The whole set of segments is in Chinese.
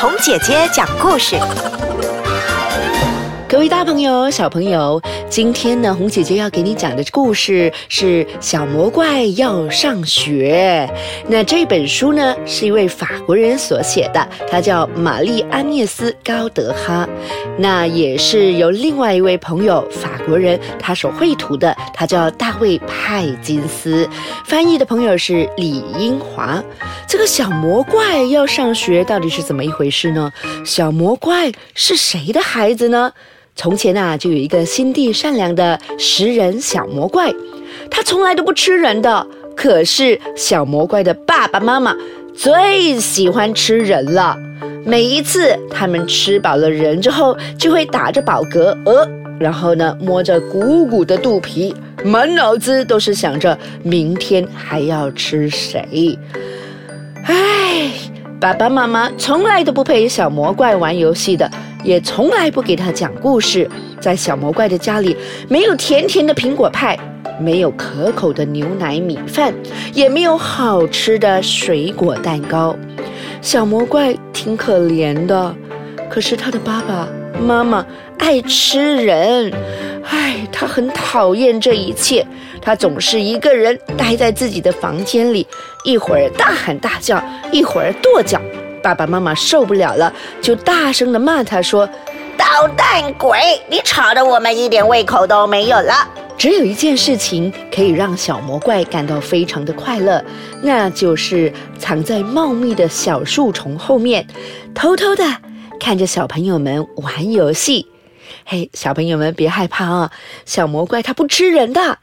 同姐姐讲故事。各位大朋友、小朋友，今天呢，红姐姐要给你讲的故事是《小魔怪要上学》。那这本书呢，是一位法国人所写的，他叫玛丽安涅斯高德哈。那也是由另外一位朋友法国人他所绘图的，他叫大卫派金斯。翻译的朋友是李英华。这个小魔怪要上学，到底是怎么一回事呢？小魔怪是谁的孩子呢？从前啊，就有一个心地善良的食人小魔怪，他从来都不吃人的。可是小魔怪的爸爸妈妈最喜欢吃人了。每一次他们吃饱了人之后，就会打着饱嗝，呃，然后呢，摸着鼓鼓的肚皮，满脑子都是想着明天还要吃谁。唉，爸爸妈妈从来都不陪小魔怪玩游戏的。也从来不给他讲故事。在小魔怪的家里，没有甜甜的苹果派，没有可口的牛奶米饭，也没有好吃的水果蛋糕。小魔怪挺可怜的，可是他的爸爸妈妈爱吃人，唉，他很讨厌这一切。他总是一个人待在自己的房间里，一会儿大喊大叫，一会儿跺脚。爸爸妈妈受不了了，就大声的骂他说：“捣蛋鬼，你吵得我们一点胃口都没有了。”只有一件事情可以让小魔怪感到非常的快乐，那就是藏在茂密的小树丛后面，偷偷的看着小朋友们玩游戏。嘿，小朋友们别害怕啊！小魔怪它不吃人的，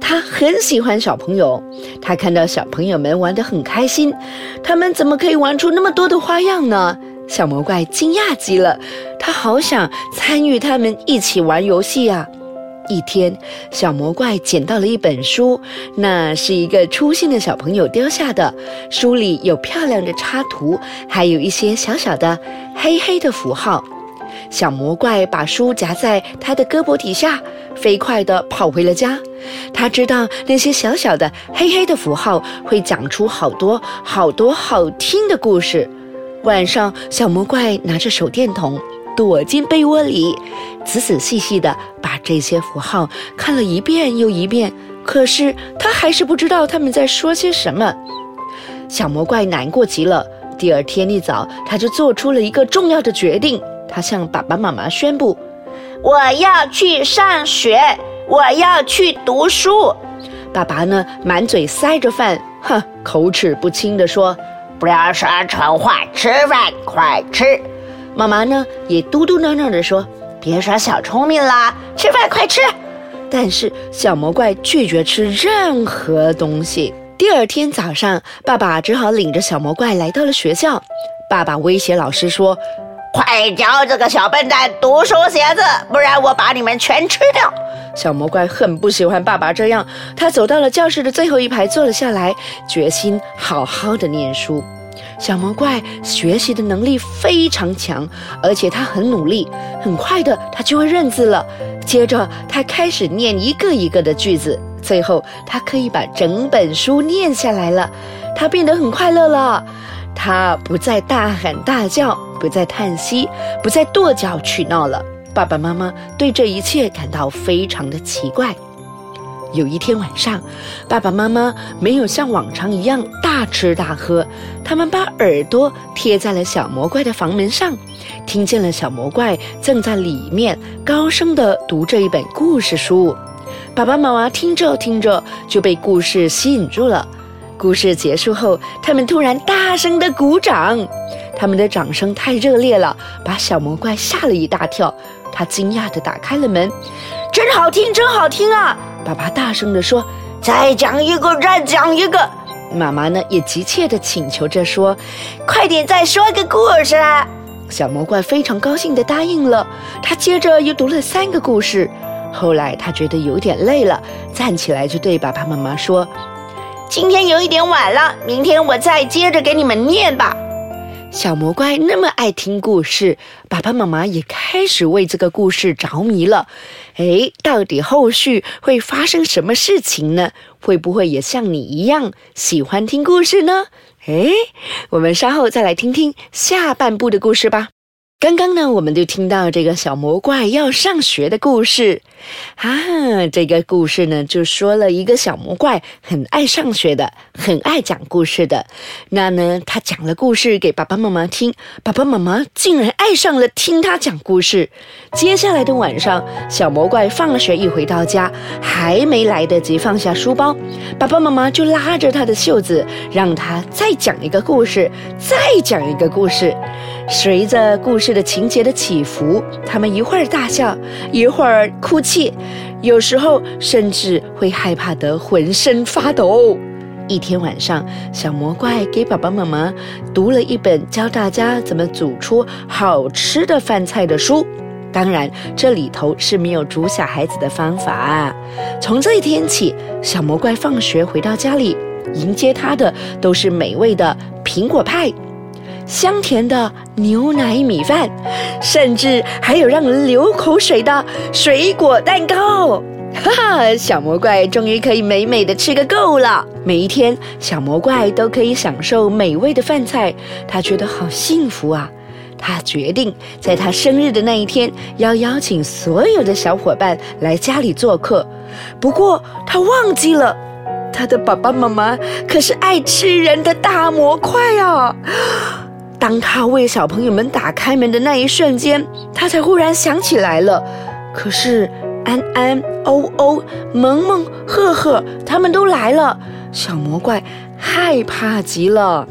它很喜欢小朋友。它看到小朋友们玩得很开心，他们怎么可以玩出那么多的花样呢？小魔怪惊讶极了，他好想参与他们一起玩游戏啊！一天，小魔怪捡到了一本书，那是一个粗心的小朋友丢下的。书里有漂亮的插图，还有一些小小的黑黑的符号。小魔怪把书夹在他的胳膊底下，飞快地跑回了家。他知道那些小小的黑黑的符号会讲出好多好多好听的故事。晚上，小魔怪拿着手电筒躲进被窝里，仔仔细细地把这些符号看了一遍又一遍。可是他还是不知道他们在说些什么。小魔怪难过极了。第二天一早，他就做出了一个重要的决定。他向爸爸妈妈宣布：“我要去上学，我要去读书。”爸爸呢，满嘴塞着饭，哼，口齿不清地说：“不要说蠢话，吃饭快吃。”妈妈呢，也嘟嘟囔囔地说：“别耍小聪明啦，吃饭快吃。”但是小魔怪拒绝吃任何东西。第二天早上，爸爸只好领着小魔怪来到了学校。爸爸威胁老师说。快教这个小笨蛋读书写字，不然我把你们全吃掉！小魔怪很不喜欢爸爸这样，他走到了教室的最后一排坐了下来，决心好好的念书。小魔怪学习的能力非常强，而且他很努力，很快的他就会认字了。接着他开始念一个一个的句子，最后他可以把整本书念下来了。他变得很快乐了。他不再大喊大叫，不再叹息，不再跺脚取闹了。爸爸妈妈对这一切感到非常的奇怪。有一天晚上，爸爸妈妈没有像往常一样大吃大喝，他们把耳朵贴在了小魔怪的房门上，听见了小魔怪正在里面高声地读着一本故事书。爸爸妈妈听着听着就被故事吸引住了。故事结束后，他们突然大声的鼓掌，他们的掌声太热烈了，把小魔怪吓了一大跳。他惊讶的打开了门，真好听，真好听啊！爸爸大声的说：“再讲一个，再讲一个。”妈妈呢也急切的请求着说：“快点再说个故事。”小魔怪非常高兴的答应了。他接着又读了三个故事，后来他觉得有点累了，站起来就对爸爸妈妈说。今天有一点晚了，明天我再接着给你们念吧。小魔怪那么爱听故事，爸爸妈妈也开始为这个故事着迷了。诶，到底后续会发生什么事情呢？会不会也像你一样喜欢听故事呢？诶，我们稍后再来听听下半部的故事吧。刚刚呢，我们就听到这个小魔怪要上学的故事啊。这个故事呢，就说了一个小魔怪很爱上学的，很爱讲故事的。那呢，他讲了故事给爸爸妈妈听，爸爸妈妈竟然爱上了听他讲故事。接下来的晚上，小魔怪放学一回到家，还没来得及放下书包，爸爸妈妈就拉着他的袖子，让他再讲一个故事，再讲一个故事。随着故事的情节的起伏，他们一会儿大笑，一会儿哭泣，有时候甚至会害怕得浑身发抖。一天晚上，小魔怪给爸爸妈妈读了一本教大家怎么煮出好吃的饭菜的书，当然这里头是没有煮小孩子的方法。从这一天起，小魔怪放学回到家里，迎接他的都是美味的苹果派。香甜的牛奶米饭，甚至还有让人流口水的水果蛋糕。哈哈，小魔怪终于可以美美的吃个够了。每一天，小魔怪都可以享受美味的饭菜，他觉得好幸福啊！他决定在他生日的那一天，要邀请所有的小伙伴来家里做客。不过，他忘记了，他的爸爸妈妈可是爱吃人的大魔怪啊！当他为小朋友们打开门的那一瞬间，他才忽然想起来了。可是安安、欧欧、萌萌、赫赫他们都来了，小魔怪害怕极了。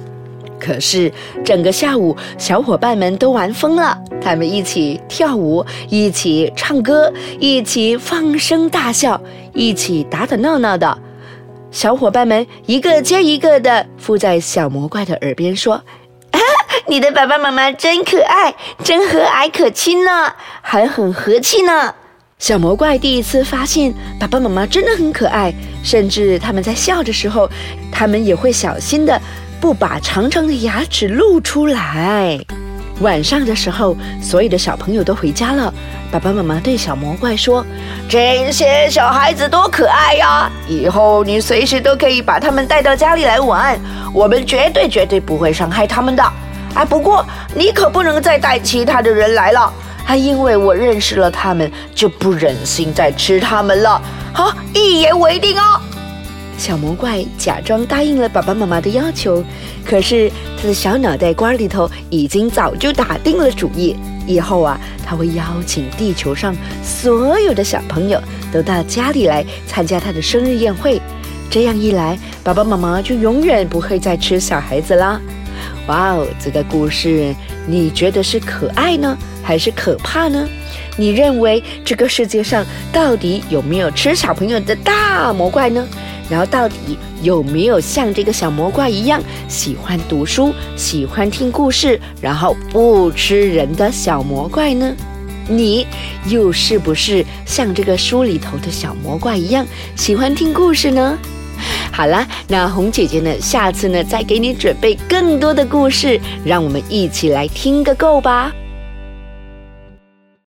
可是整个下午，小伙伴们都玩疯了，他们一起跳舞，一起唱歌，一起放声大笑，一起打打闹闹的。小伙伴们一个接一个的附在小魔怪的耳边说。你的爸爸妈妈真可爱，真和蔼可亲呢，还很和气呢。小魔怪第一次发现爸爸妈妈真的很可爱，甚至他们在笑的时候，他们也会小心的不把长长的牙齿露出来。晚上的时候，所有的小朋友都回家了，爸爸妈妈对小魔怪说：“这些小孩子多可爱呀，以后你随时都可以把他们带到家里来玩，我们绝对绝对不会伤害他们的。”啊！不过你可不能再带其他的人来了，还因为我认识了他们，就不忍心再吃他们了。好，一言为定哦。小魔怪假装答应了爸爸妈妈的要求，可是他的小脑袋瓜里头已经早就打定了主意，以后啊，他会邀请地球上所有的小朋友都到家里来参加他的生日宴会。这样一来，爸爸妈妈就永远不会再吃小孩子啦。哇哦，这个故事你觉得是可爱呢，还是可怕呢？你认为这个世界上到底有没有吃小朋友的大魔怪呢？然后到底有没有像这个小魔怪一样喜欢读书、喜欢听故事，然后不吃人的小魔怪呢？你又是不是像这个书里头的小魔怪一样喜欢听故事呢？好啦，那红姐姐呢？下次呢，再给你准备更多的故事，让我们一起来听个够吧。